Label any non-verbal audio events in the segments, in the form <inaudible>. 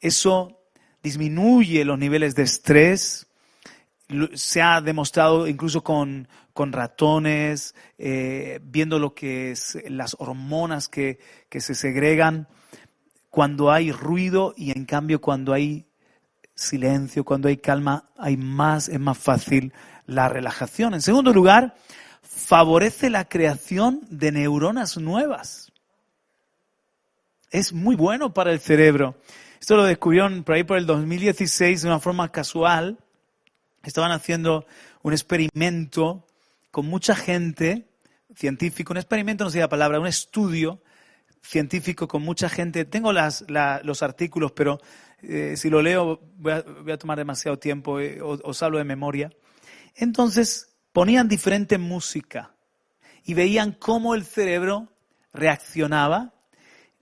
Eso disminuye los niveles de estrés. Se ha demostrado incluso con, con ratones, eh, viendo lo que es las hormonas que, que se segregan cuando hay ruido y en cambio cuando hay silencio, cuando hay calma, hay más, es más fácil la relajación. En segundo lugar, favorece la creación de neuronas nuevas. Es muy bueno para el cerebro. Esto lo descubrieron por ahí por el 2016 de una forma casual. Estaban haciendo un experimento con mucha gente, científico, un experimento no sé la palabra, un estudio científico con mucha gente. Tengo los artículos, pero eh, si lo leo voy a, voy a tomar demasiado tiempo, eh, os, os hablo de memoria. Entonces ponían diferente música y veían cómo el cerebro reaccionaba,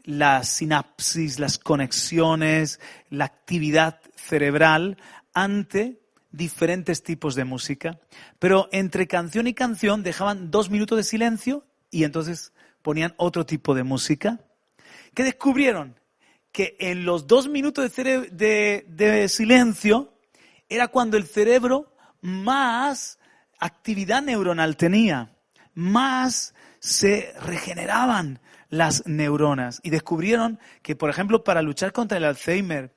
la sinapsis, las conexiones, la actividad cerebral ante diferentes tipos de música. Pero entre canción y canción dejaban dos minutos de silencio y entonces ponían otro tipo de música. ¿Qué descubrieron? Que en los dos minutos de- de silencio era cuando el cerebro más actividad neuronal tenía, más se regeneraban las neuronas y descubrieron que, por ejemplo, para luchar contra el Alzheimer,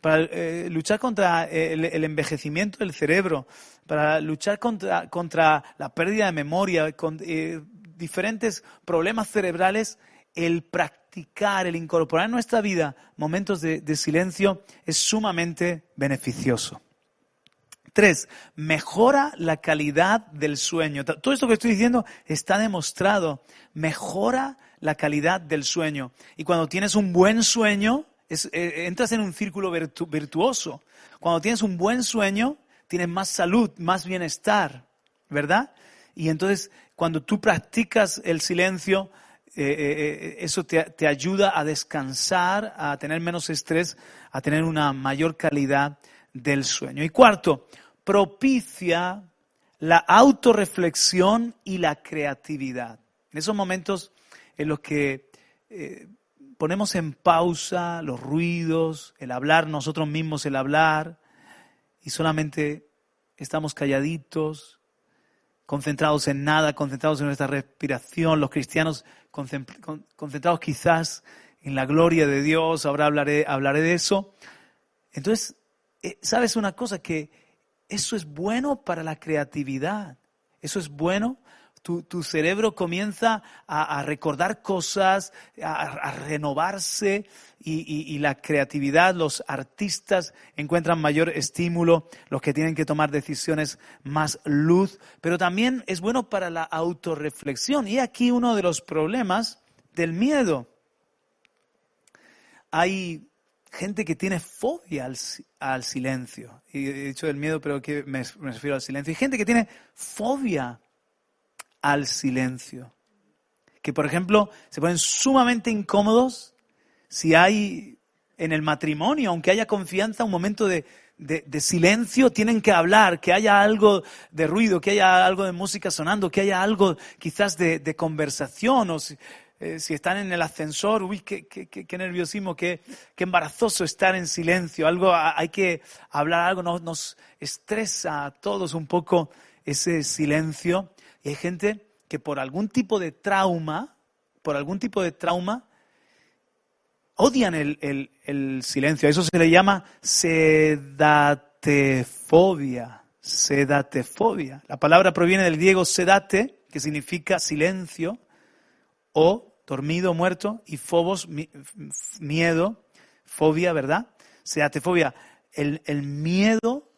para eh, luchar contra el, el envejecimiento del cerebro, para luchar contra, contra la pérdida de memoria, con eh, diferentes problemas cerebrales, el practicar, el incorporar en nuestra vida momentos de, de silencio es sumamente beneficioso. Tres, mejora la calidad del sueño. Todo esto que estoy diciendo está demostrado. Mejora la calidad del sueño. Y cuando tienes un buen sueño, es- eh, entras en un círculo virtu- virtuoso. Cuando tienes un buen sueño, tienes más salud, más bienestar, ¿verdad? Y entonces, cuando tú practicas el silencio, eh, eh, eso te, te ayuda a descansar, a tener menos estrés, a tener una mayor calidad del sueño. Y cuarto, propicia la autorreflexión y la creatividad. En esos momentos en los que eh, ponemos en pausa los ruidos, el hablar nosotros mismos, el hablar, y solamente estamos calladitos, concentrados en nada, concentrados en nuestra respiración, los cristianos concen- con- concentrados quizás en la gloria de Dios, ahora hablaré, hablaré de eso. Entonces, eh, ¿sabes una cosa? Que eso es bueno para la creatividad, eso es bueno. Tu, tu cerebro comienza a, recordar cosas, a, renovarse y, la creatividad, los artistas encuentran mayor estímulo, los que tienen que tomar decisiones más luz, pero también es bueno para la autorreflexión. Y aquí uno de los problemas del miedo. Hay gente que tiene fobia al, si- al silencio. Y he dicho del miedo, pero que me, me refiero al silencio. Hay gente que tiene fobia al silencio. Que, por ejemplo, se ponen sumamente incómodos si hay en el matrimonio, aunque haya confianza, un momento de, de- silencio, tienen que hablar, que haya algo de ruido, que haya algo de música sonando, que haya algo quizás de, de conversación, o si, eh, están en el ascensor, uy, qué, qué- qué- qué nerviosismo, qué, embarazoso estar en silencio, algo, hay que hablar, algo nos, nos estresa a todos un poco ese silencio. Y hay gente que por algún tipo de trauma, por algún tipo de trauma, odian el, silencio. A eso se le llama sedatefobia. Sedatefobia. La palabra proviene del griego sedate, que significa silencio, o dormido, muerto, y phobos, mi- f- miedo, fobia, ¿verdad? Sedatefobia. El, miedo,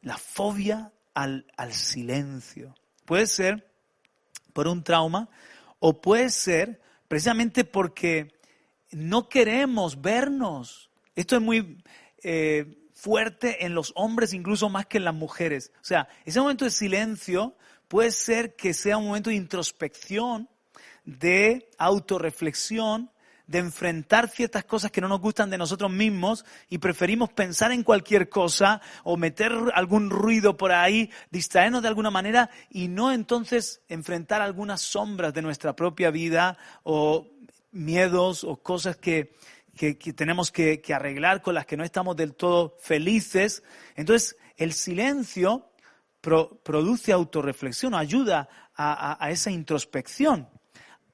la fobia al silencio. Puede ser por un trauma o puede ser precisamente porque no queremos vernos Esto es muy eh, fuerte en los hombres, incluso más que en las mujeres. O sea, ese momento de silencio puede ser que sea un momento de introspección, de autorreflexión, de enfrentar ciertas cosas que no nos gustan de nosotros mismos y preferimos pensar en cualquier cosa o meter algún ruido por ahí, distraernos de alguna manera y no entonces enfrentar algunas sombras de nuestra propia vida o miedos o cosas que, tenemos que, arreglar, con las que no estamos del todo felices. Entonces, el silencio produce autorreflexión, ayuda a esa introspección.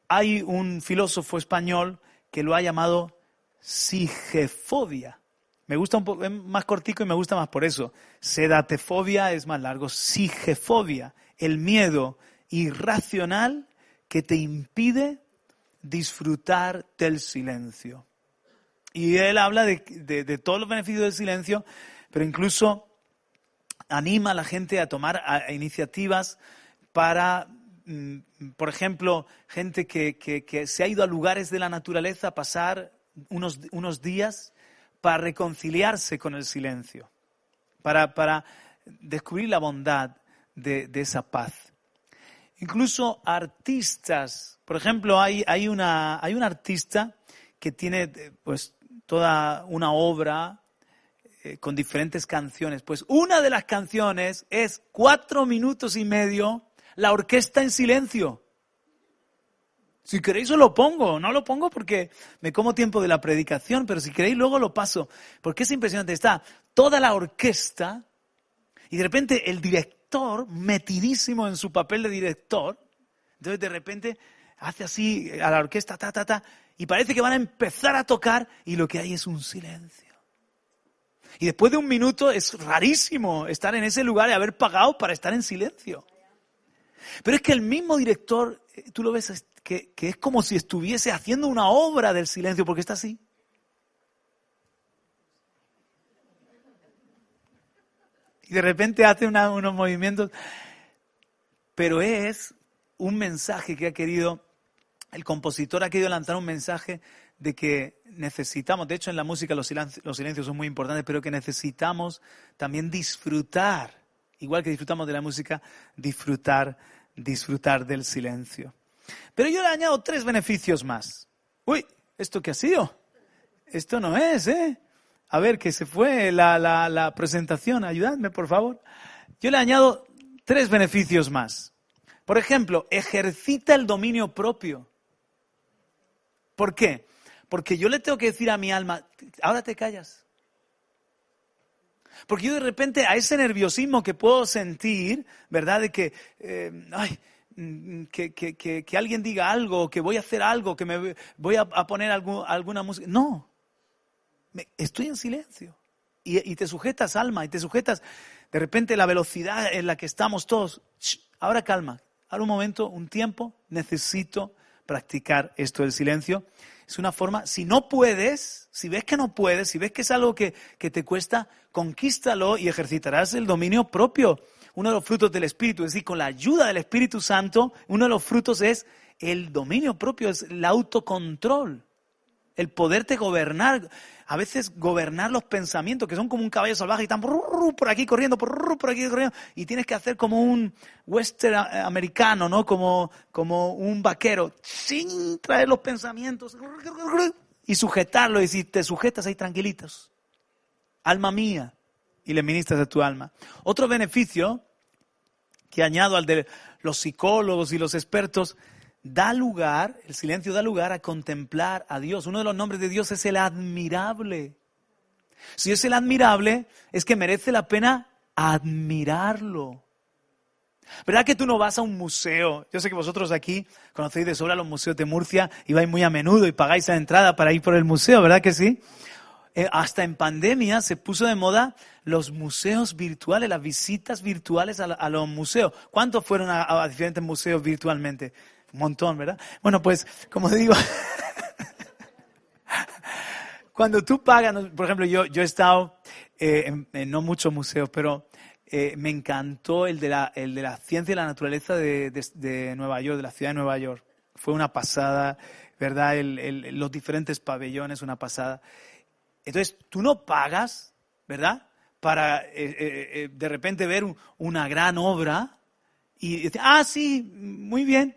Hay un filósofo español que lo ha llamado sigefobia. Me gusta un poco, es más cortico y me gusta más por eso. Sedatefobia es más largo. Sigefobia, el miedo irracional que te impide disfrutar del silencio. Y él habla de, todos los beneficios del silencio, pero incluso anima a la gente a tomar iniciativas para por ejemplo, gente que, se ha ido a lugares de la naturaleza a pasar unos, unos días para reconciliarse con el silencio, para, descubrir la bondad de, esa paz. Incluso artistas, por ejemplo, hay, hay, una, hay un artista que tiene pues, toda una obra eh, con diferentes canciones. Pues una de las canciones es cuatro minutos y medio la orquesta en silencio. Si queréis os lo pongo, no lo pongo porque me como tiempo de la predicación, pero si queréis luego lo paso, porque es impresionante. Está toda la orquesta y de repente el director, metidísimo en su papel de director, entonces de repente hace así a la orquesta, ta, ta, ta, y parece que van a empezar a tocar y lo que hay es un silencio. Y después de un minuto es rarísimo estar en ese lugar y haber pagado para estar en silencio. Pero es que el mismo director, eh, tú lo ves, que, es como si estuviese haciendo una obra del silencio, porque está así. Y de repente hace unos movimientos. Pero es un mensaje que ha querido, el compositor ha querido lanzar un mensaje de que necesitamos, de hecho en la música los los silencios son muy importantes, pero que necesitamos también disfrutar igual que disfrutamos de la música, disfrutar, disfrutar del silencio. Pero yo le añado tres beneficios más. Uy, ¿esto qué ha sido? Esto no es, ¿eh? A ver, que se fue la, la presentación. Ayudadme, por favor. Yo le añado tres beneficios más. Por ejemplo, ejercita el dominio propio. ¿Por qué? Porque yo le tengo que decir a mi alma, ahora te callas. Porque yo de repente a ese nerviosismo que puedo sentir, ¿verdad? De que, eh, ay, mm, que, que, que, alguien diga algo, que voy a hacer algo, que me voy a, poner alguna música. No, estoy en silencio. Y, te sujetas, alma, y te sujetas de repente la velocidad en la que estamos todos. ahora calma, ahora un momento, un tiempo, necesito practicar esto del silencio. Es una forma, si no puedes, si ves que no puedes, si ves que es algo que, te cuesta, conquístalo y ejercitarás el dominio propio. Uno de los frutos del Espíritu, es decir, con la ayuda del Espíritu Santo, uno de los frutos es el dominio propio, es el autocontrol, el poderte gobernar, a veces gobernar los pensamientos, que son como un caballo salvaje y están por aquí corriendo, por aquí corriendo, y tienes que hacer como un western americano, ¿no? Como, como un vaquero, sin traer los pensamientos y sujetarlo y si te sujetas ahí tranquilitos. Alma mía. Y le ministras a tu alma. Otro beneficio que añado al de los psicólogos y los expertos, da lugar, el silencio da lugar a contemplar a Dios. Uno de los nombres de Dios es el admirable. Si es el admirable, es que merece la pena admirarlo. ¿Verdad que tú no vas a un museo? Yo sé que vosotros aquí conocéis de sobra los museos de Murcia y vais muy a menudo y pagáis la entrada para ir por el museo, ¿verdad que sí? Eh, hasta en pandemia se puso de moda los museos virtuales, las visitas virtuales a, los museos. ¿Cuántos fueron a, diferentes museos virtualmente? Montón, ¿verdad? Bueno, pues, como digo, <laughs> cuando tú pagas, por ejemplo, yo, yo he estado eh, en no muchos museos, pero eh, me encantó el de, la, el de la ciencia y la naturaleza de, de, Nueva York, de la ciudad de Nueva York. Fue una pasada, ¿verdad? los diferentes pabellones, una pasada. Entonces, tú no pagas, ¿verdad? Para eh, eh, eh, de repente ver una gran obra y decir, ah, sí, muy bien,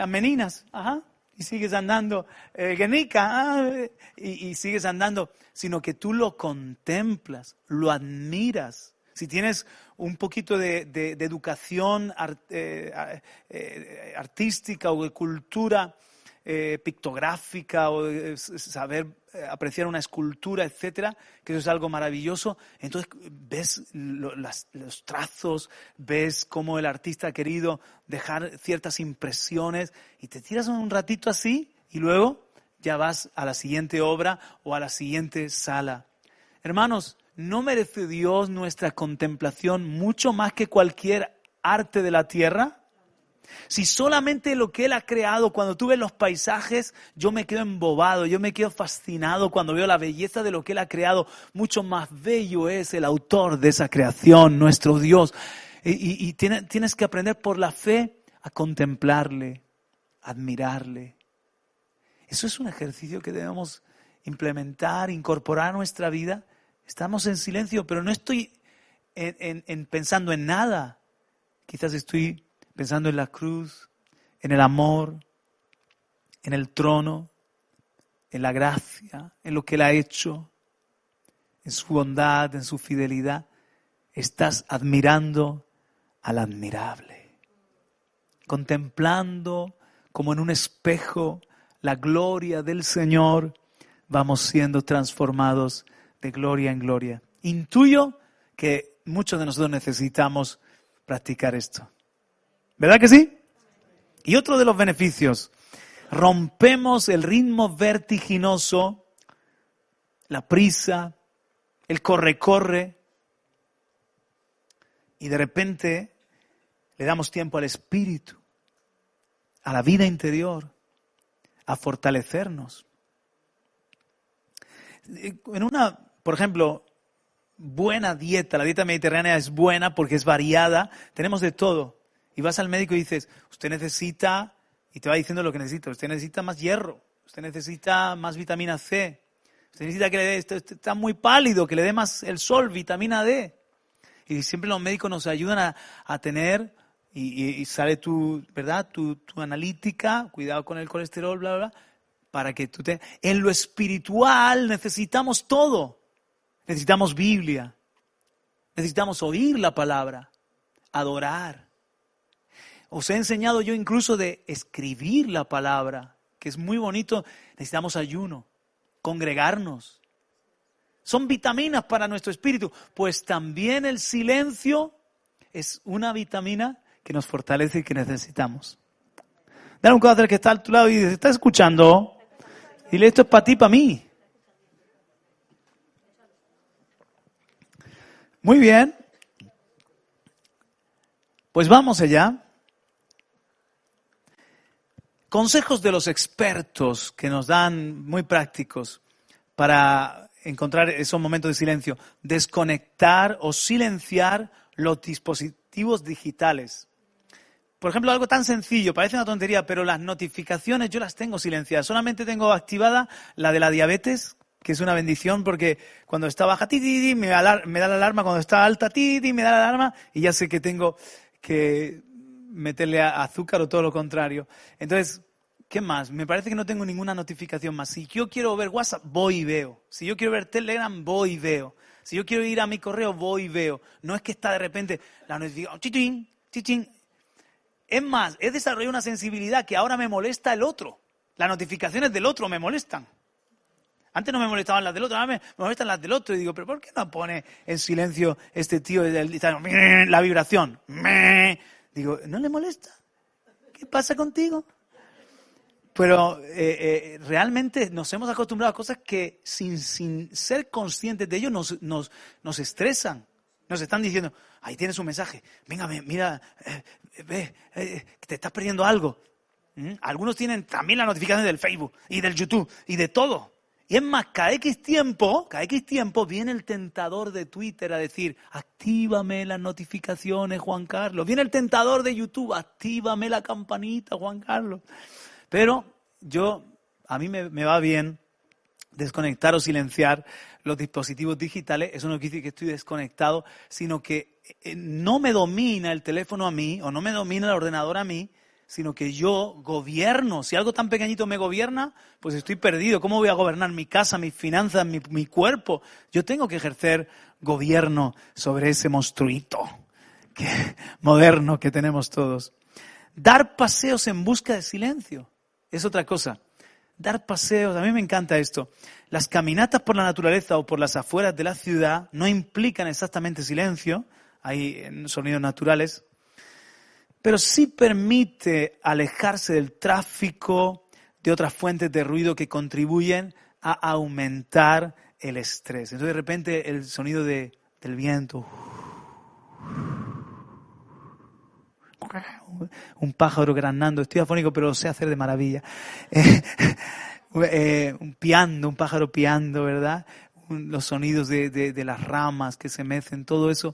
las meninas, ajá, y sigues andando, eh, Guernica, ah, y, y sigues andando, sino que tú lo contemplas, lo admiras. Si tienes un poquito de, de- de educación eh, eh, artística o de cultura eh, pictográfica o s- saber eh, apreciar una escultura, etcétera, que eso es algo maravilloso. Entonces ves los trazos, ves cómo el artista ha querido dejar ciertas impresiones y te tiras un ratito así y luego ya vas a la siguiente obra o a la siguiente sala. Hermanos, ¿no merece Dios nuestra contemplación mucho más que cualquier arte de la tierra? Si solamente lo que Él ha creado, cuando tú ves los paisajes, yo me quedo embobado, yo me quedo fascinado cuando veo la belleza de lo que Él ha creado. Mucho más bello es el autor de esa creación, nuestro Dios. Y, y- y tiene- tienes que aprender por la fe a contemplarle, admirarle. Eso es un ejercicio que debemos implementar, incorporar a nuestra vida. Estamos en silencio, pero no estoy en- en- en pensando en nada. Quizás estoy pensando en la cruz, en el amor, en el trono, en la gracia, en lo que Él ha hecho, en su bondad, en su fidelidad. Estás admirando al admirable, contemplando como en un espejo la gloria del Señor, vamos siendo transformados de gloria en gloria. Intuyo que muchos de nosotros necesitamos practicar esto. ¿Verdad que sí? Y otro de los beneficios, rompemos el ritmo vertiginoso, la prisa, el corre-corre, y de repente le damos tiempo al espíritu, a la vida interior, a fortalecernos. En una, por ejemplo, buena dieta, la dieta mediterránea es buena porque es variada, tenemos de todo. Y vas al médico y dices, usted necesita, y te va diciendo lo que necesita, usted necesita más hierro, usted necesita más vitamina C, usted necesita que le dé, usted está muy pálido, que le dé más el sol, vitamina D. Y siempre los médicos nos ayudan a, a tener, y, y- y sale tu, ¿verdad? Tu, tu analítica, cuidado con el colesterol, bla, bla, bla, para que tú te... En lo espiritual necesitamos todo. Necesitamos Biblia. Necesitamos oír la palabra, adorar. Os he enseñado yo incluso de escribir la palabra, que es muy bonito. Necesitamos ayuno, congregarnos. Son vitaminas para nuestro espíritu, pues también el silencio es una vitamina que nos fortalece y que necesitamos. Dale un al que está a tu lado y dice, ¿estás escuchando? Dile, esto es para ti, para mí. Muy bien. Pues vamos allá. Consejos de los expertos que nos dan muy prácticos para encontrar esos momentos de silencio. Desconectar o silenciar los dispositivos digitales. Por ejemplo, algo tan sencillo, parece una tontería, pero las notificaciones yo las tengo silenciadas. Solamente tengo activada la de la diabetes, que es una bendición porque cuando está baja, ti, ti, me da la alarma, cuando está alta, ti, ti, me da la alarma y ya sé que tengo que meterle azúcar o todo lo contrario. Entonces, ¿qué más? Me parece que no tengo ninguna notificación más. Si yo quiero ver WhatsApp, voy y veo. Si yo quiero ver Telegram, voy y veo. Si yo quiero ir a mi correo, voy y veo. No es que está de repente la notificación, chichín, chichín. Es más, he desarrollado una sensibilidad que ahora me molesta el otro. Las notificaciones del otro me molestan. Antes no me molestaban las del otro, ahora me molestan las del otro. Y digo, ¿pero por qué no pone en silencio este tío la vibración? Digo, ¿no le molesta? ¿Qué pasa contigo? Pero eh, eh, realmente nos hemos acostumbrado a cosas que sin, sin ser conscientes de ello nos, nos, nos estresan. Nos están diciendo, ahí tienes un mensaje, venga, ve, mira, eh, ve, eh, te estás perdiendo algo. ¿Mm? Algunos tienen también la notificación del Facebook y del YouTube y de todo. Y es más, cada X tiempo, cada X tiempo viene el tentador de Twitter a decir, actívame las notificaciones, Juan Carlos. Viene el tentador de YouTube, actívame la campanita, Juan Carlos. Pero yo, a mí me, me va bien desconectar o silenciar los dispositivos digitales, eso no quiere decir que estoy desconectado, sino que eh, no me domina el teléfono a mí o no me domina el ordenador a mí, sino que yo gobierno. Si algo tan pequeñito me gobierna, pues estoy perdido. ¿Cómo voy a gobernar mi casa, mis finanzas, mi, mi cuerpo? Yo tengo que ejercer gobierno sobre ese monstruito <laughs> que, moderno que tenemos todos. Dar paseos en busca de silencio es otra cosa dar paseos, a mí me encanta esto. Las caminatas por la naturaleza o por las afueras de la ciudad no implican exactamente silencio, hay sonidos naturales, pero sí permite alejarse del tráfico, de otras fuentes de ruido que contribuyen a aumentar el estrés. Entonces de repente el sonido de, del viento, un pájaro granando. Estoy afónico, pero sé hacer de maravilla. <laughs> Eh, un piando, un pájaro piando, ¿verdad? Los sonidos de, de, las ramas que se mecen, todo eso.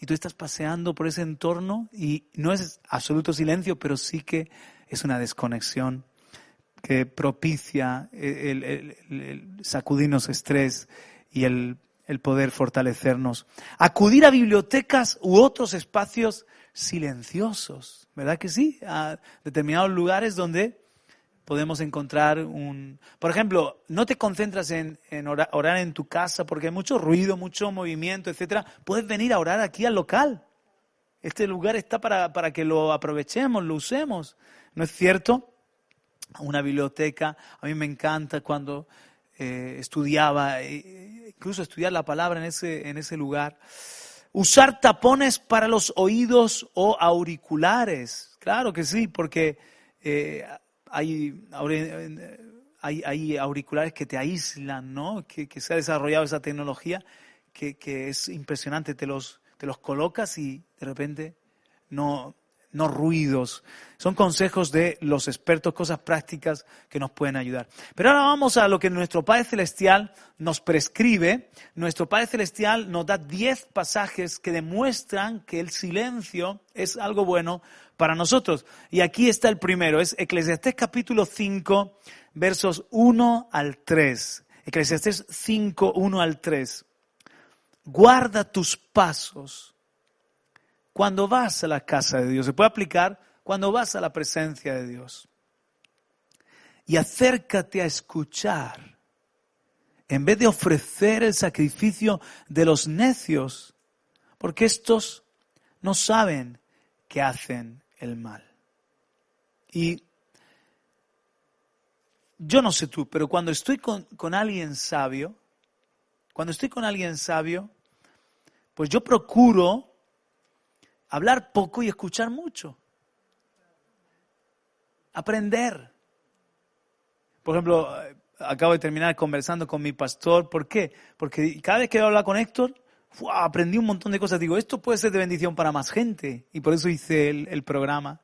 Y tú estás paseando por ese entorno y no es absoluto silencio, pero sí que es una desconexión que propicia el, el, sacudirnos estrés y el, el poder fortalecernos. Acudir a bibliotecas u otros espacios silenciosos, ¿verdad que sí? A determinados lugares donde podemos encontrar un... Por ejemplo, no te concentras en, orar, en tu casa porque hay mucho ruido, mucho movimiento, etcétera. Puedes venir a orar aquí al local. Este lugar está para, para que lo aprovechemos, lo usemos. ¿No es cierto? Una biblioteca, a mí me encanta cuando eh, estudiaba, eh, incluso estudiar la palabra en ese, en ese lugar. Usar tapones para los oídos o auriculares. Claro que sí, porque eh, hay, hay, hay, auriculares que te aíslan, ¿no? Que, se ha desarrollado esa tecnología que, que, es impresionante. Te los, te los colocas y de repente no, no ruidos. Son consejos de los expertos, cosas prácticas que nos pueden ayudar. Pero ahora vamos a lo que nuestro Padre Celestial nos prescribe. Nuestro Padre Celestial nos da diez pasajes que demuestran que el silencio es algo bueno para nosotros. Y aquí está el primero, es Eclesiastés capítulo 5, versos 1 al 3. Eclesiastés 5, 1 al 3. Guarda tus pasos cuando vas a la casa de Dios. Se puede aplicar cuando vas a la presencia de Dios. Y acércate a escuchar. En vez de ofrecer el sacrificio de los necios, porque estos no saben que hacen el mal. Y yo no sé tú, pero cuando estoy con, con alguien sabio, cuando estoy con alguien sabio, pues yo procuro hablar poco y escuchar mucho. Aprender. Por ejemplo, eh, acabo de terminar conversando con mi pastor. ¿Por qué? Porque cada vez que hablo con Héctor, aprendí un montón de cosas. Digo, esto puede ser de bendición para más gente. Y por eso hice el, programa.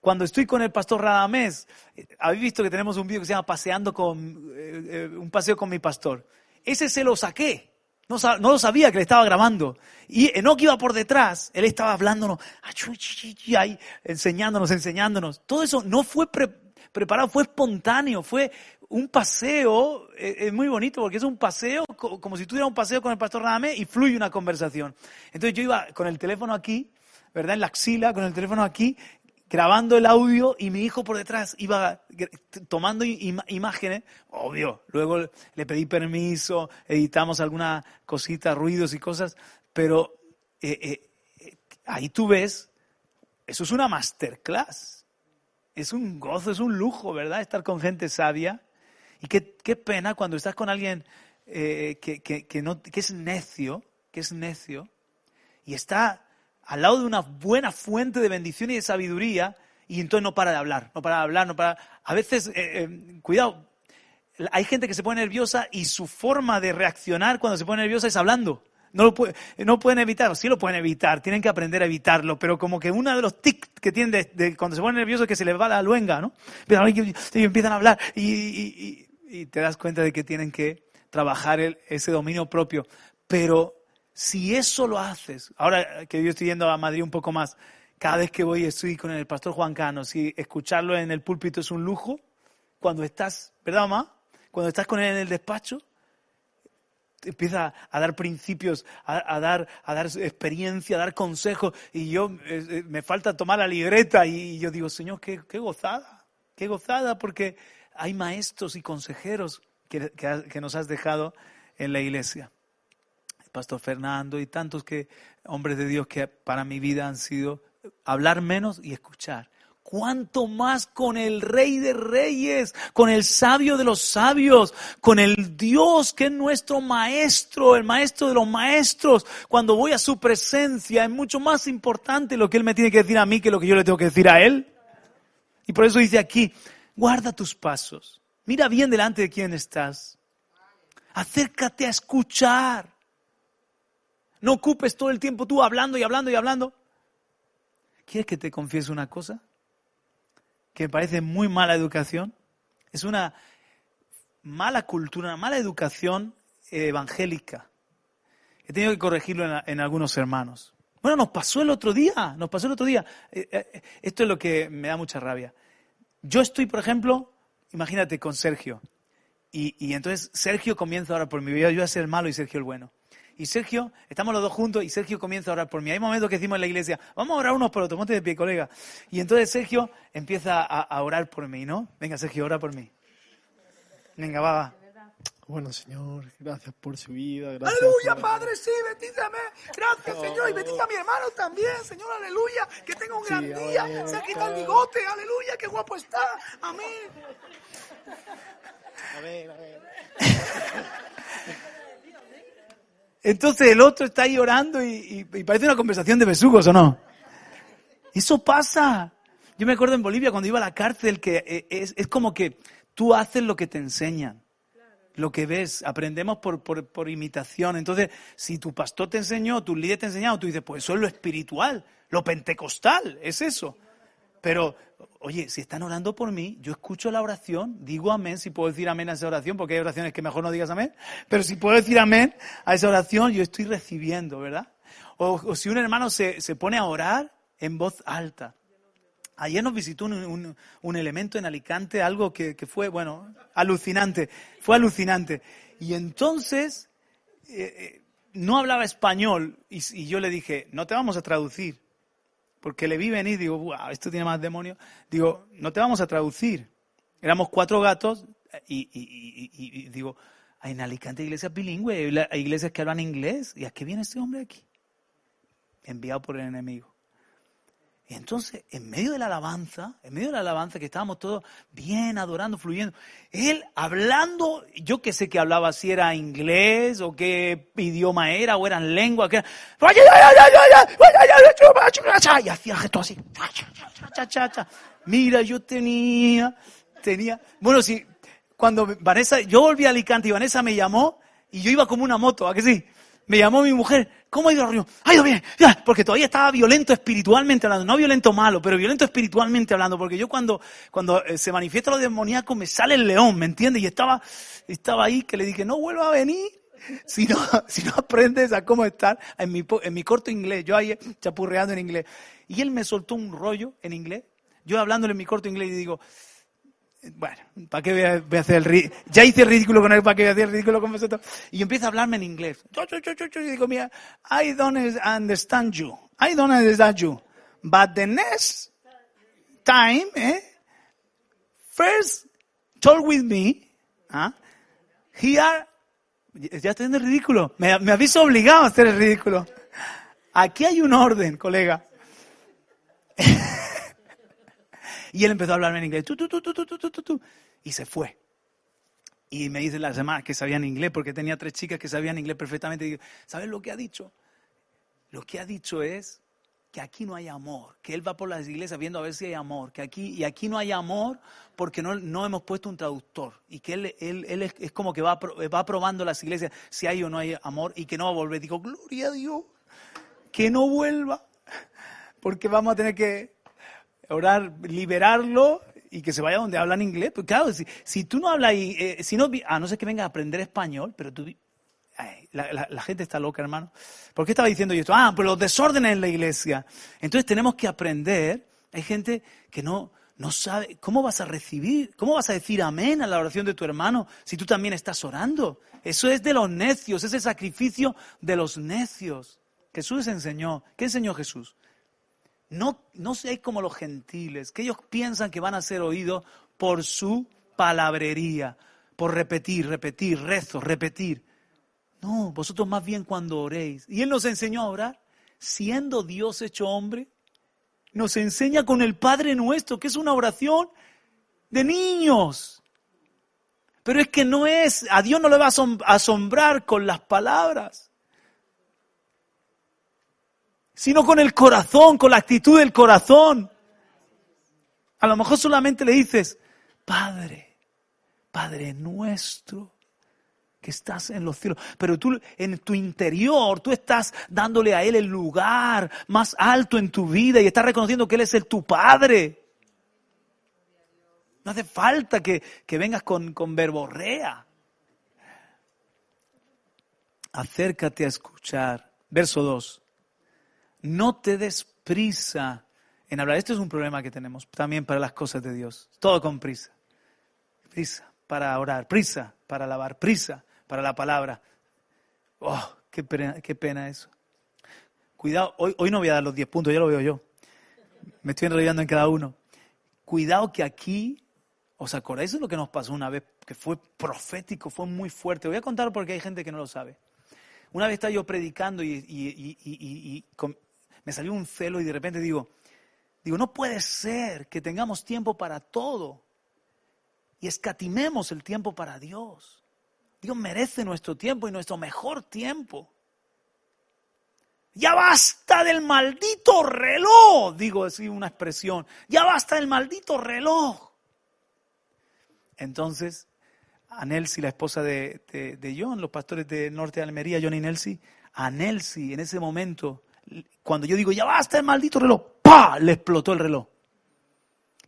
Cuando estoy con el pastor Radamés, eh, habéis visto que tenemos un vídeo que se llama Paseando con, eh, un paseo con mi pastor. Ese se lo saqué. No, lo sabía que le estaba grabando. Y Enoch iba por detrás, él estaba hablándonos, enseñándonos, enseñándonos. Todo eso no fue preparado, fue espontáneo, fue un paseo, eh, es, muy bonito porque es un paseo, como si tuviera un paseo con el pastor Rame y fluye una conversación. Entonces yo iba con el teléfono aquí, ¿verdad? En la axila, con el teléfono aquí, grabando el audio y mi hijo por detrás iba tomando imágenes, obvio. Luego le pedí permiso, editamos alguna cosita, ruidos y cosas, pero eh, eh, eh, ahí tú ves, eso es una masterclass. Es un gozo, es un lujo, ¿verdad? Estar con gente sabia. Y qué, qué pena cuando estás con alguien que, que, no, que es necio, que es necio, y está al lado de una buena fuente de bendición y de sabiduría, y entonces no para de hablar, no para de hablar, no para. A veces, eh, eh, cuidado, hay gente que se pone nerviosa y su forma de reaccionar cuando se pone nerviosa es hablando. No no pueden evitar, sí lo pueden evitar, tienen que aprender a evitarlo, pero como que uno de los tics que tienen cuando se pone nervioso es que se les va la luenga, ¿no? Y empiezan a hablar y, te das cuenta de que tienen que trabajar ese dominio propio. Pero si eso lo haces, ahora que yo estoy yendo a Madrid un poco más, cada vez que voy estoy con el pastor Juan Cano, si escucharlo en el púlpito es un lujo, cuando estás, ¿verdad, mamá? cuando estás con él en el despacho, empieza a dar principios, a, dar, a dar experiencia, a dar consejos, y yo eh, eh, me falta tomar la libreta y, yo digo, Señor, qué, gozada, qué gozada, porque hay maestros y consejeros que, que, nos has dejado en la iglesia. Pastor Fernando y tantos que, hombres de Dios que para mi vida han sido hablar menos y escuchar cuánto más con el Rey de Reyes, con el sabio de los sabios, con el Dios que es nuestro maestro, el maestro de los maestros. Cuando voy a su presencia es mucho más importante lo que Él me tiene que decir a mí que lo que yo le tengo que decir a Él. Y por eso dice aquí, guarda tus pasos, mira bien delante de quién estás, acércate a escuchar. No ocupes todo el tiempo tú hablando y hablando y hablando. ¿Quieres que te confiese una cosa? que me parece muy mala educación. Es una mala cultura, una mala educación evangélica. He tenido que corregirlo en, algunos hermanos. Bueno, nos pasó el otro día, nos pasó el otro día. Eh, eh, esto es lo que me da mucha rabia. Yo estoy, por ejemplo, imagínate con Sergio. Y, entonces Sergio comienza ahora por mi vida, yo a ser el malo y Sergio el bueno. Y Sergio, estamos los dos juntos y Sergio comienza a orar por mí. Hay momentos que decimos en la iglesia, vamos a orar unos por otros, ponte de pie, colega. Y entonces Sergio empieza a, orar por mí, ¿no? Venga, Sergio, ora por mí. Venga, va, va. Bueno, Señor, gracias por su vida. aleluya, Padre, sí, bendíceme. Gracias, Señor. Y bendiga a mi hermano también, Señor, aleluya. Que tenga un gran día. Se quita el bigote, aleluya, qué guapo está. Amén. Amén, amén. <laughs> Entonces el otro está ahí orando y, parece una conversación de besugos, ¿o no? Eso pasa. Yo me acuerdo en Bolivia cuando iba a la cárcel que eh, es, como que tú haces lo que te enseñan, lo que ves, aprendemos por, por, imitación. Entonces, si tu pastor te enseñó, tu líder te ha tú dices, pues eso es lo espiritual, lo pentecostal, es eso. Pero, oye, si están orando por mí, yo escucho la oración, digo amén, si puedo decir amén a esa oración, porque hay oraciones que mejor no digas amén, pero si puedo decir amén a esa oración, yo estoy recibiendo, ¿verdad? O, si un hermano se, pone a orar en voz alta. Ayer nos visitó un, elemento en Alicante, algo que, fue, bueno, alucinante, fue alucinante. Y entonces, eh, eh, no hablaba español y yo le dije, no te vamos a traducir porque le vi venir, digo, wow, esto tiene más demonio. Digo, no te vamos a traducir. Éramos cuatro gatos y, digo, hay en Alicante iglesias bilingües, hay iglesias que hablan inglés. ¿Y a qué viene este hombre aquí? Enviado por el enemigo. Y entonces, en medio de la alabanza, en medio de la alabanza que estábamos todos bien adorando, fluyendo, él hablando, yo que sé que hablaba si era inglés o qué idioma era o eran lenguas, que y hacía gesto así. Mira, yo tenía, tenía, bueno, si cuando Vanessa, yo volví a Alicante y Vanessa me llamó y yo iba como una moto, ¿a que sí? Me llamó mi mujer, ¿cómo ha ido la reunión? Ha ido bien, porque todavía estaba violento espiritualmente hablando, no violento malo, pero violento espiritualmente hablando, porque yo cuando, cuando eh, se manifiesta lo demoníaco me sale el león, ¿me entiendes? Y estaba, estaba ahí que le dije, no vuelva a venir, si no, <laughs> si no aprendes a cómo estar en mi, en mi corto inglés, yo ahí chapurreando en inglés. Y él me soltó un rollo en inglés, yo hablándole en mi corto inglés y digo, bueno, ¿para qué voy a, hacer el ridículo? Ya hice el ridículo con él, ¿para qué voy a hacer el ridículo con vosotros? Y empieza a hablarme en inglés. y digo, mira, I don't understand you. I don't understand you. But the next time, eh, first talk with me, ¿ah? here, ya estoy en el ridículo. Me, me habéis obligado a hacer el ridículo. Aquí hay un orden, colega. <laughs> Y él empezó a hablarme en inglés, y se fue. Y me dicen las demás que sabían inglés, porque tenía tres chicas que sabían inglés perfectamente. Y digo, ¿sabes lo que ha dicho? Lo que ha dicho es que aquí no hay amor, que él va por las iglesias viendo a ver si hay amor, que aquí, y aquí no hay amor porque no, no hemos puesto un traductor, y que él, él, él es, como que va, va probando las iglesias si hay o no hay amor, y que no va a volver. Digo, gloria a Dios, que no vuelva, porque vamos a tener que orar, liberarlo y que se vaya donde hablan inglés. Pues claro, si, tú no hablas, eh, si no, a no ser que venga a aprender español, pero tú, la, gente está loca, hermano. ¿Por qué estaba diciendo yo esto? Ah, pues los desórdenes en la iglesia. Entonces tenemos que aprender. Hay gente que no, no sabe, ¿cómo vas a recibir? ¿Cómo vas a decir amén a la oración de tu hermano si tú también estás orando? Eso es de los necios, es el sacrificio de los necios. Jesús enseñó. ¿Qué enseñó Jesús? No, no seáis como los gentiles, que ellos piensan que van a ser oídos por su palabrería, por repetir, repetir, rezo, repetir. No, vosotros más bien cuando oréis. Y Él nos enseñó a orar, siendo Dios hecho hombre, nos enseña con el Padre nuestro, que es una oración de niños. Pero es que no es, a Dios no le va a asombrar con las palabras, sino con el corazón, con la actitud del corazón. A lo mejor solamente le dices, Padre, Padre nuestro que estás en los cielos, pero tú en tu interior, tú estás dándole a Él el lugar más alto en tu vida y estás reconociendo que Él es el tu Padre. No hace falta que, que vengas con, con verborrea. Acércate a escuchar. Verso 2. No te des prisa en hablar. Este es un problema que tenemos también para las cosas de Dios. Todo con prisa. Prisa para orar, prisa para alabar, prisa para la palabra. Oh, qué pena, qué pena eso. Cuidado, hoy, no voy a dar los 10 puntos, ya lo veo yo. Me estoy enrollando en cada uno. Cuidado que aquí, ¿os acordáis de lo que nos pasó una vez? Que fue profético, fue muy fuerte. Voy a contar porque hay gente que no lo sabe. Una vez estaba yo predicando y, y me salió un celo y de repente digo, digo, no puede ser que tengamos tiempo para todo y escatimemos el tiempo para Dios. Dios merece nuestro tiempo y nuestro mejor tiempo. Ya basta del maldito reloj, digo así una expresión. Ya basta del maldito reloj. Entonces, a Nelsi, la esposa de, de, John, los pastores de Norte de Almería, John y Nelsi, a Nelsi en ese momento, cuando yo digo, ya basta el maldito reloj, ¡pa! Le explotó el reloj.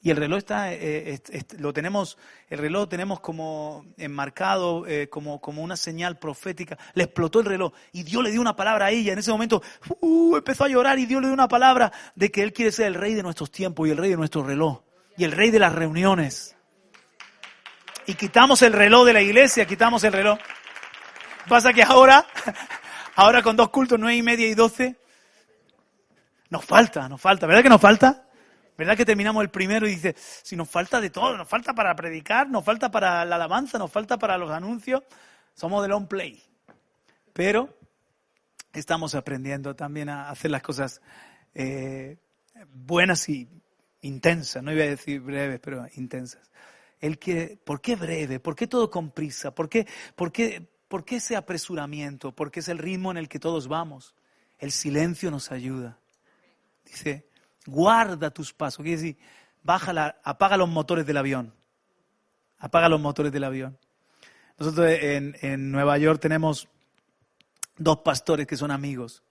Y el reloj está, eh, lo tenemos, el reloj tenemos como enmarcado, eh, como, como una señal profética. Le explotó el reloj y Dios le dio una palabra a ella. En ese momento uh, empezó a llorar y Dios le dio una palabra de que Él quiere ser el rey de nuestros tiempos y el rey de nuestro reloj y el rey de las reuniones. Y quitamos el reloj de la iglesia, quitamos el reloj. Pasa que ahora, <laughs> ahora con dos cultos, nueve y media y doce, nos falta, nos falta. ¿Verdad que nos falta? ¿Verdad que terminamos el primero y dice, si nos falta de todo, nos falta para predicar, nos falta para la alabanza, nos falta para los anuncios, somos de long play. Pero estamos aprendiendo también a hacer las cosas eh, buenas y intensas, no iba a decir breves, pero intensas. El que, ¿Por qué breve? ¿Por qué todo con prisa? ¿Por qué, por, qué, ¿Por qué ese apresuramiento? Porque es el ritmo en el que todos vamos. El silencio nos ayuda. Dice, Guarda tus pasos. Quiere decir, baja apaga los motores del avión. Apaga los motores del avión. Nosotros en, en Nueva York tenemos dos pastores que son amigos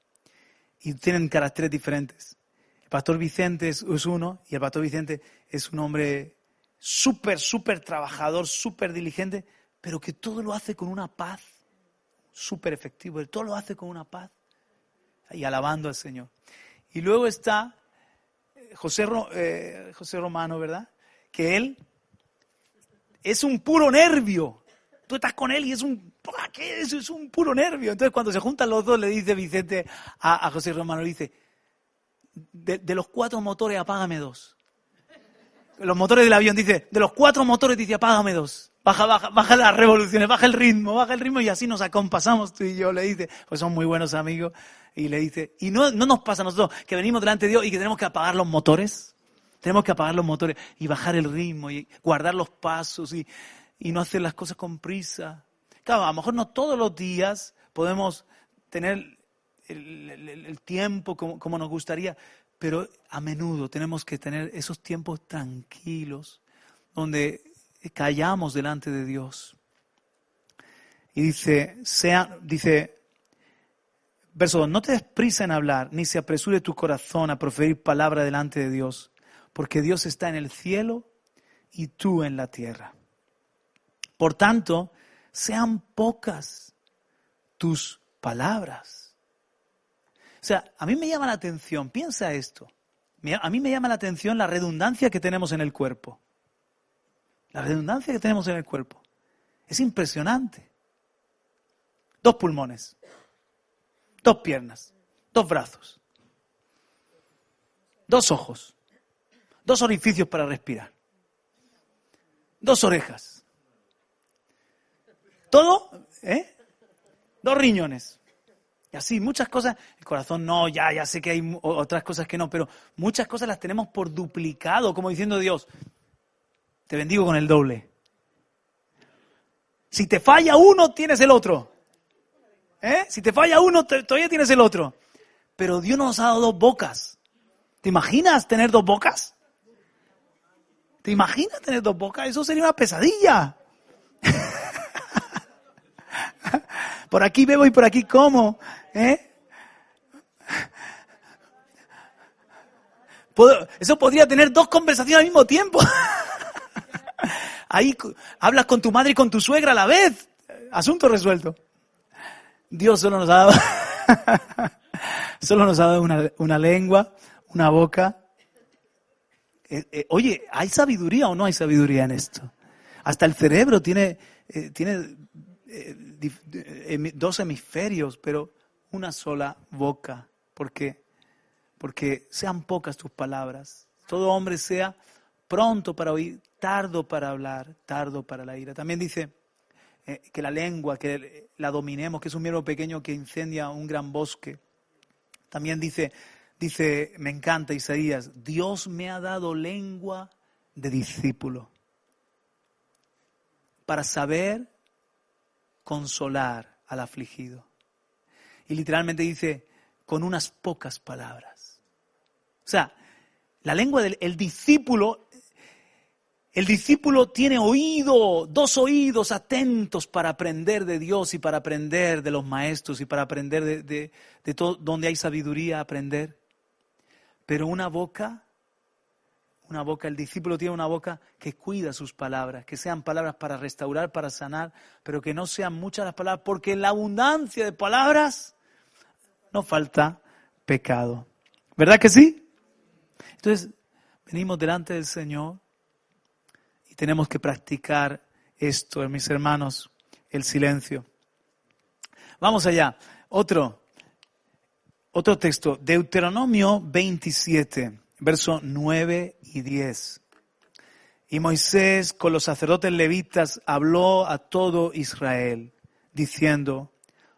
y tienen caracteres diferentes. El pastor Vicente es, uno y el pastor Vicente es un hombre súper, súper trabajador, súper diligente, pero que todo lo hace con una paz, súper efectivo. Él todo lo hace con una paz y alabando al Señor. Y luego está José, eh, José Romano, ¿verdad? Que él es un puro nervio. Tú estás con él y es un, ¿qué es? Es un puro nervio. Entonces cuando se juntan los dos le dice Vicente a, José Romano, le dice, de, los cuatro motores apágame dos. Los motores del avión, dice, de los cuatro motores dice apágame dos. Baja, baja, baja las revoluciones, baja el ritmo, baja el ritmo y así nos acompasamos tú y yo, le dice, pues son muy buenos amigos y le dice, y no, no nos pasa a nosotros que venimos delante de Dios y que tenemos que apagar los motores. Tenemos que apagar los motores y bajar el ritmo y guardar los pasos y, y no hacer las cosas con prisa. Claro, a lo mejor no todos los días podemos tener el, tiempo como, como, nos gustaría, pero a menudo tenemos que tener esos tiempos tranquilos, donde callamos delante de Dios. Y dice, sea, dice, Verso 2, no te des en hablar, ni se apresure tu corazón a proferir palabra delante de Dios, porque Dios está en el cielo y tú en la tierra. Por tanto, sean pocas tus palabras. O sea, a mí me llama la atención, piensa esto, A mí me llama la atención la redundancia que tenemos en el cuerpo. La redundancia que tenemos en el cuerpo. Es impresionante. Dos pulmones, dos piernas, dos brazos, dos ojos, dos orificios para respirar, dos orejas. Todo, ¿eh? Dos riñones. Y así, muchas cosas, el corazón no, ya, ya sé que hay otras cosas que no, pero muchas cosas las tenemos por duplicado, como diciendo Dios, te bendigo con el doble. Si te falla uno, tienes el otro. ¿Eh? Si te falla uno, todavía tienes el otro. Pero Dios nos ha dado dos bocas. ¿Te imaginas tener dos bocas? ¿Te imaginas tener dos bocas? Eso sería una pesadilla. <laughs> por aquí bebo y por aquí como. ¿eh? Eso podría tener dos conversaciones al mismo tiempo. <laughs> Ahí hablas con tu madre y con tu suegra a la vez. Asunto resuelto. Dios solo nos ha dado, <laughs> solo nos ha dado una, lengua, una boca. Eh, eh, oye, ¿hay sabiduría o no hay sabiduría en esto? Hasta el cerebro tiene, eh, tiene dos hemisferios, pero una sola boca. ¿Por qué? Porque sean pocas tus palabras. Todo hombre sea pronto para oír, tardo para hablar, tardo para la ira. También dice eh, que la lengua, que la dominemos, que es un miembro pequeño que incendia un gran bosque. También dice, dice, me encanta Isaías, Dios me ha dado lengua de discípulo para saber consolar al afligido. Y literalmente dice, con unas pocas palabras. O sea, la lengua del discípulo el discípulo tiene oído, dos oídos atentos para aprender de Dios y para aprender de los maestros y para aprender de, todo donde hay sabiduría, aprender. Pero una boca, una boca, el discípulo tiene una boca que cuida sus palabras, que sean palabras para restaurar, para sanar, pero que no sean muchas las palabras, porque en la abundancia de palabras no falta pecado. ¿Verdad que sí? Entonces, venimos delante del Señor y tenemos que practicar esto, mis hermanos, el silencio. Vamos allá. Otro, otro texto, Deuteronomio 27, verso 9 y 10. Y Moisés con los sacerdotes levitas habló a todo Israel, diciendo,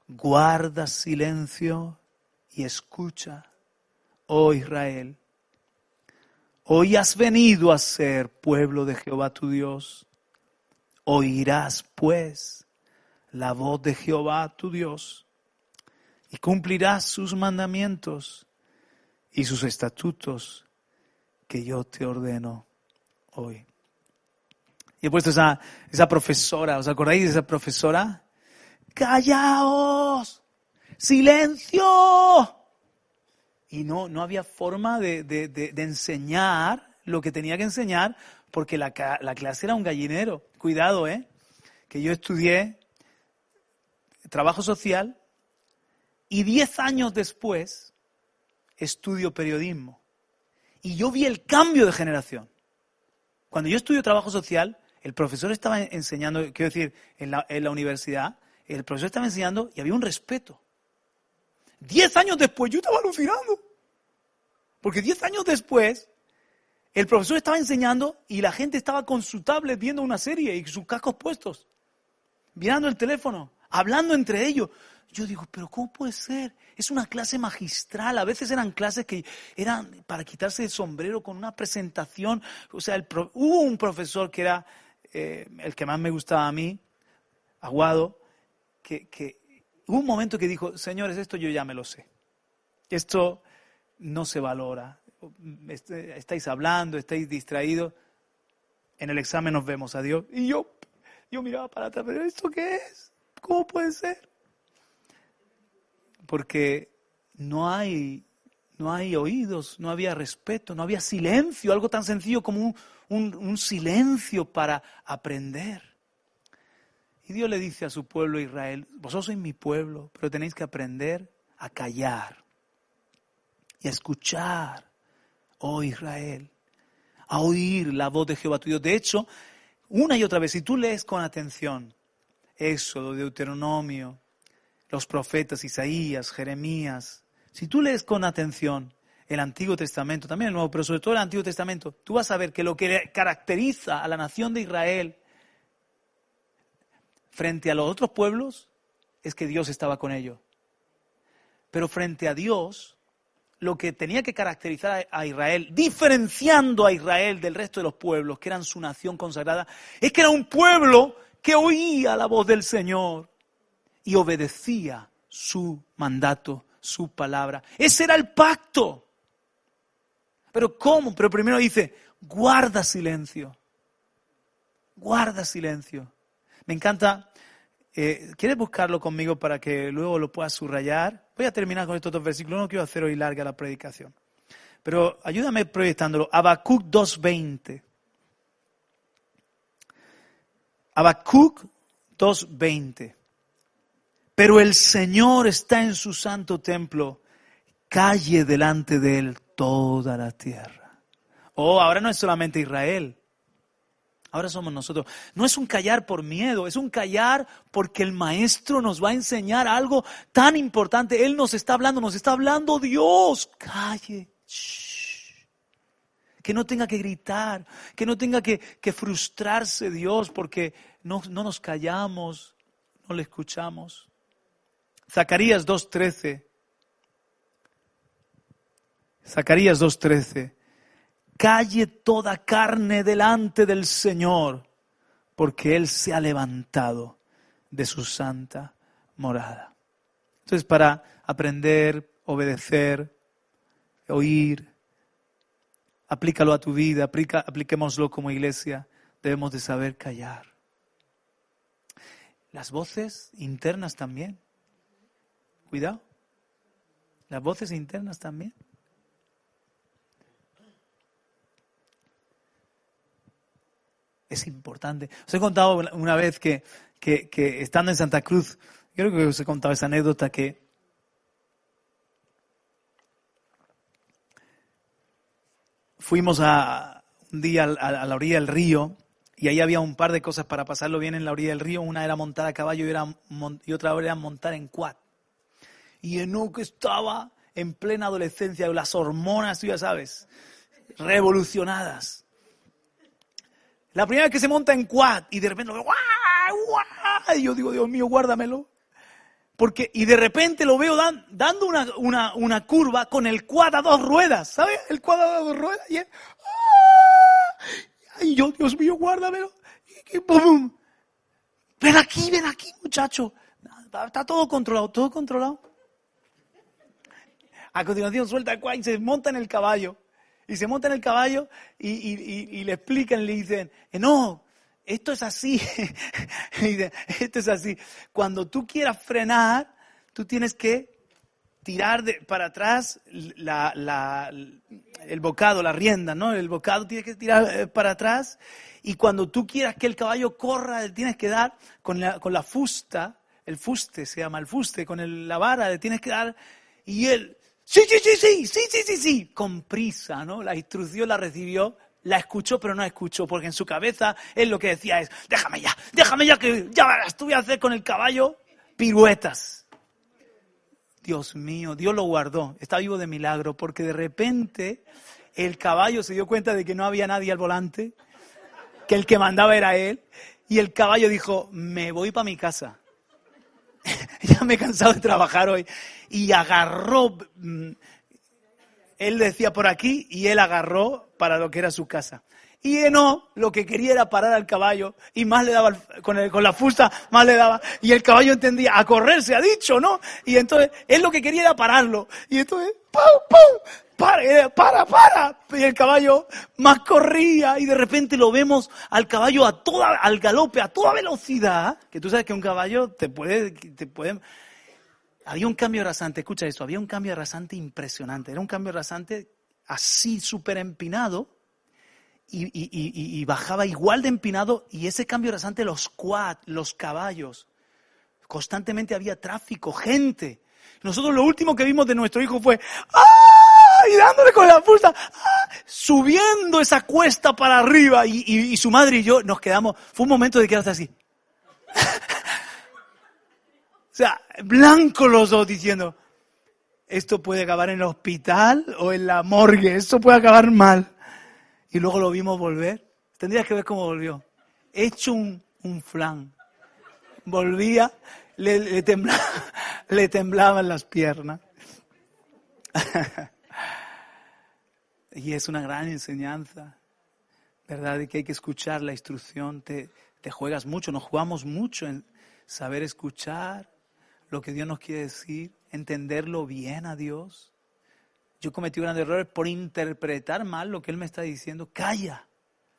guarda silencio y escucha, oh Israel Hoy has venido a ser pueblo de Jehová tu Dios. Oirás pues la voz de Jehová tu Dios y cumplirás sus mandamientos y sus estatutos que yo te ordeno hoy. Y he puesto esa, esa profesora, ¿os acordáis de esa profesora? Callaos, silencio y no, no había forma de, enseñar lo que tenía que enseñar porque la, la, clase era un gallinero. Cuidado, ¿eh? Que yo estudié trabajo social y diez años después estudio periodismo. Y yo vi el cambio de generación. Cuando yo estudio trabajo social, el profesor estaba enseñando, quiero decir, en la, en la universidad, el profesor estaba enseñando y había un respeto. Diez años después yo estaba alucinando. Porque diez años después, el profesor estaba enseñando y la gente estaba con su tablet viendo una serie y sus cascos puestos, mirando el teléfono, hablando entre ellos. Yo digo, pero ¿cómo puede ser? Es una clase magistral. A veces eran clases que eran para quitarse el sombrero con una presentación. O sea, hubo un profesor que era eh, el que más me gustaba a mí, Aguado, que, que hubo un momento que dijo, señores, esto yo ya me lo sé. Esto no se valora. Estáis hablando, estáis distraídos. En el examen nos vemos a Dios. Y yo, yo miraba para atrás, pero ¿esto qué es? ¿Cómo puede ser? Porque no hay, no hay oídos, no había respeto, no había silencio, algo tan sencillo como un silencio para aprender. Y Dios le dice a su pueblo Israel, vosotros sois mi pueblo, pero tenéis que aprender a callar y a escuchar oh Israel, a oír la voz de Jehová tu Dios. De hecho, una y otra vez, si tú lees con atención Éxodo, Deuteronomio, los profetas Isaías, Jeremías, si tú lees con atención el Antiguo Testamento, también el Nuevo, pero sobre todo el Antiguo Testamento, tú vas a ver que lo que caracteriza a la nación de Israel frente a los otros pueblos es que Dios estaba con ellos. Pero frente a Dios, lo que tenía que caracterizar a Israel, diferenciando a Israel del resto de los pueblos que eran su nación consagrada, es que era un pueblo que oía la voz del Señor y obedecía su mandato, su palabra. Ese era el pacto. Pero ¿cómo? Pero primero dice, guarda silencio. Guarda silencio. Me encanta. Eh, ¿Quieres buscarlo conmigo para que luego lo puedas subrayar? Voy a terminar con estos dos versículos. No quiero hacer hoy larga la predicación. Pero ayúdame proyectándolo. Habacuc 2.20. Habacuc 2.20. Pero el Señor está en su santo templo. Calle delante de él toda la tierra. Oh, ahora no es solamente Israel. Ahora somos nosotros. No es un callar por miedo, es un callar porque el maestro nos va a enseñar algo tan importante. Él nos está hablando, nos está hablando Dios. Calle. Que no tenga que gritar, que no tenga que, frustrarse Dios porque no, no nos callamos, no le escuchamos. Zacarías 2.13. Zacarías 2.13 calle toda carne delante del Señor, porque Él se ha levantado de su santa morada. Entonces, para aprender, obedecer, oír, aplícalo a tu vida, aplica, apliquémoslo como iglesia, debemos de saber callar. Las voces internas también. Cuidado. Las voces internas también. Es importante. Os he contado una vez que, estando en Santa Cruz, creo que os he contado esa anécdota que fuimos a, un día a, la orilla del río y ahí había un par de cosas para pasarlo bien en la orilla del río. Una era montar a caballo y, era, y otra era montar en quad. Y que estaba en plena adolescencia, las hormonas, tú ya sabes, revolucionadas. La primera vez que se monta en quad y de repente, ¡guau! ¡guau! Y yo digo, Dios mío, guárdamelo. Porque, y de repente lo veo dando una, curva con el quad a dos ruedas, ¿sabes? El quad a dos ruedas. Y, ¡ah! yo, Dios mío, guárdamelo. Y, ¡pum! Ven aquí, ven aquí, muchacho. Está, todo controlado, todo controlado. A continuación suelta el quad y se monta en el caballo. Y se monta en el caballo y, le explican, le dicen, no, esto es así. <laughs> esto es así. Cuando tú quieras frenar, tú tienes que tirar para atrás el bocado, la rienda, ¿no? El bocado tienes que tirar eh, para atrás y cuando tú quieras que el caballo corra, le tienes que dar con la, con la fusta, el fuste se llama el fuste, con la vara le tienes que dar y él Sí, sí, sí, sí, sí, sí, sí, sí, con prisa, ¿no? La instrucción la recibió, la escuchó, pero no la escuchó, porque en su cabeza él lo que decía es, déjame ya, déjame ya que ya las voy a hacer con el caballo piruetas. Dios mío, Dios lo guardó, está vivo de milagro, porque de repente el caballo se dio cuenta de que no había nadie al volante, que el que mandaba era él, y el caballo dijo, me voy para mi casa. <laughs> ya me he cansado de trabajar hoy. Y agarró, mm, él decía por aquí, y él agarró para lo que era su casa. Y no, lo que quería era parar al caballo, y más le daba, con, con la fusta, más le daba, y el caballo entendía, a correr se ha dicho, ¿no? Y entonces, él lo que quería era pararlo. Y entonces, ¡pum, pum! Para, para, para. Y el caballo más corría y de repente lo vemos al caballo a toda, al galope, a toda velocidad. Que tú sabes que un caballo te puede, te puede... Había un cambio rasante, escucha esto, había un cambio rasante impresionante. Era un cambio rasante así súper empinado y, y, bajaba igual de empinado y ese cambio rasante, los quad, los caballos, constantemente había tráfico, gente. Nosotros lo último que vimos de nuestro hijo fue, ¡ah! Y dándole con la fusta, ¡ah! subiendo esa cuesta para arriba. Y, y- y su madre y yo nos quedamos, fue un momento de quedarse así. <laughs> o sea, blanco los dos diciendo, esto puede acabar en el hospital o en la morgue, esto puede acabar mal. Y luego lo vimos volver. Tendrías que ver cómo volvió. Hecho un, un flan. Volvía, le, le, tembla- <laughs> le temblaban las piernas. <laughs> y es una gran enseñanza, ¿verdad? De que hay que escuchar la instrucción. Te, te juegas mucho, nos jugamos mucho en saber escuchar lo que Dios nos quiere decir, entenderlo bien a Dios. Yo cometí grandes errores por interpretar mal lo que Él me está diciendo. Calla,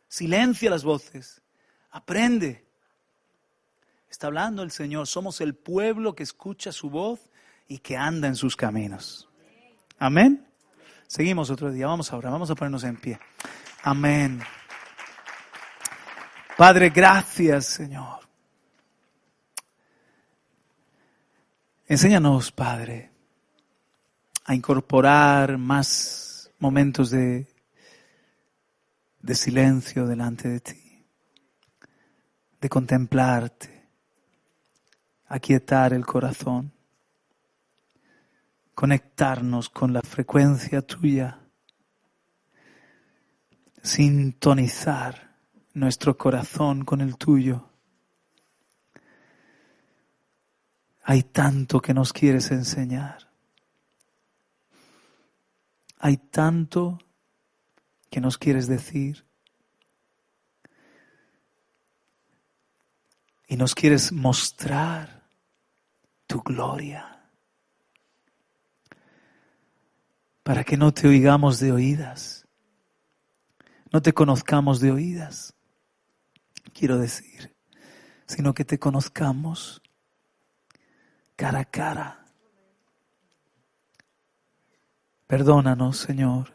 silencia las voces, aprende. Está hablando el Señor. Somos el pueblo que escucha su voz y que anda en sus caminos. Amén. Seguimos otro día. Vamos ahora, vamos a ponernos en pie. Amén. Padre, gracias, Señor. Enséñanos, Padre, a incorporar más momentos de, de silencio delante de ti, de contemplarte, aquietar el corazón, conectarnos con la frecuencia tuya, sintonizar nuestro corazón con el tuyo. Hay tanto que nos quieres enseñar. Hay tanto que nos quieres decir. Y nos quieres mostrar tu gloria. Para que no te oigamos de oídas. No te conozcamos de oídas. Quiero decir, sino que te conozcamos cara a cara. Perdónanos, Señor,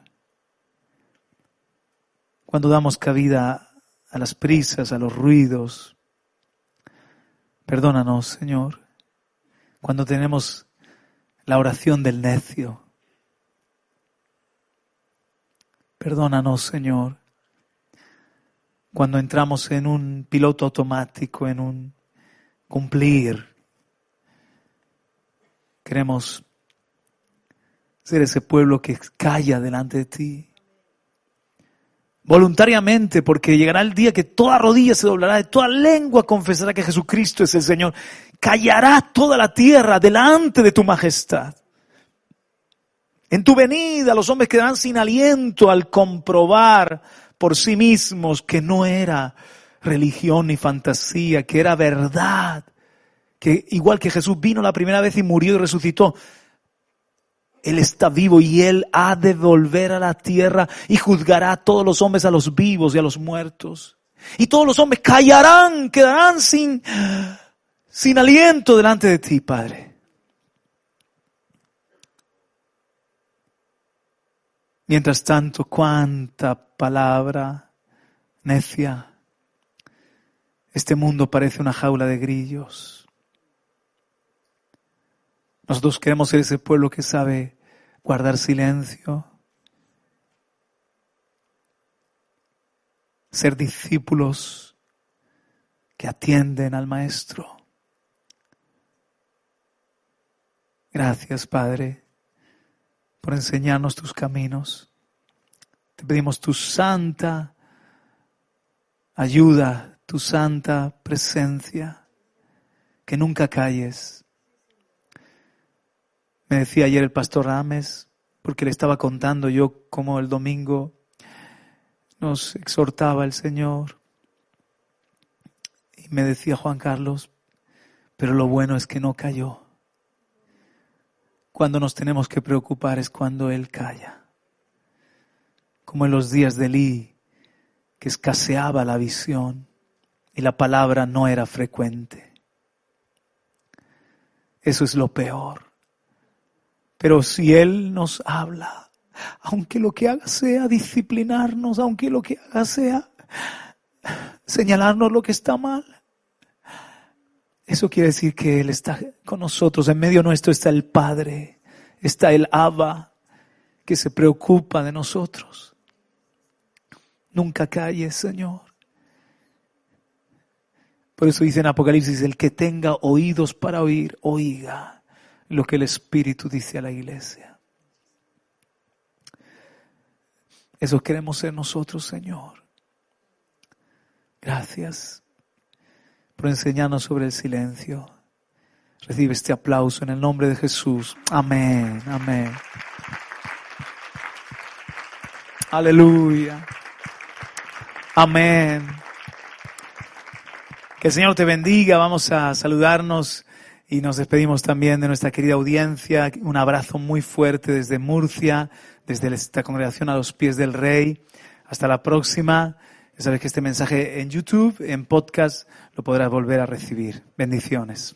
cuando damos cabida a las prisas, a los ruidos. Perdónanos, Señor, cuando tenemos la oración del necio. Perdónanos, Señor, cuando entramos en un piloto automático, en un cumplir. Queremos ser ese pueblo que calla delante de ti. Voluntariamente, porque llegará el día que toda rodilla se doblará, de toda lengua confesará que Jesucristo es el Señor. Callará toda la tierra delante de tu majestad. En tu venida los hombres quedarán sin aliento al comprobar por sí mismos que no era religión ni fantasía, que era verdad, que igual que Jesús vino la primera vez y murió y resucitó, Él está vivo y Él ha de volver a la tierra y juzgará a todos los hombres, a los vivos y a los muertos. Y todos los hombres callarán, quedarán sin, sin aliento delante de ti, Padre. Mientras tanto, cuánta palabra necia. Este mundo parece una jaula de grillos. Nosotros queremos ser ese pueblo que sabe guardar silencio, ser discípulos que atienden al Maestro. Gracias, Padre, por enseñarnos tus caminos. Te pedimos tu santa ayuda, tu santa presencia, que nunca calles. Me decía ayer el pastor Rames, porque le estaba contando yo cómo el domingo nos exhortaba el Señor. Y me decía Juan Carlos, pero lo bueno es que no cayó. Cuando nos tenemos que preocupar es cuando Él calla. Como en los días de Elí, que escaseaba la visión y la palabra no era frecuente. Eso es lo peor. Pero si Él nos habla, aunque lo que haga sea disciplinarnos, aunque lo que haga sea señalarnos lo que está mal, eso quiere decir que Él está con nosotros, en medio nuestro está el Padre, está el Abba, que se preocupa de nosotros. Nunca calles, Señor. Por eso dice en Apocalipsis, el que tenga oídos para oír, oiga lo que el Espíritu dice a la iglesia. Eso queremos ser nosotros, Señor. Gracias por enseñarnos sobre el silencio. Recibe este aplauso en el nombre de Jesús. Amén, amén. Aleluya. Amén. Que el Señor te bendiga. Vamos a saludarnos y nos despedimos también de nuestra querida audiencia. Un abrazo muy fuerte desde Murcia, desde esta congregación a los pies del Rey. Hasta la próxima. Ya sabes que este mensaje en YouTube, en podcast, lo podrás volver a recibir. Bendiciones.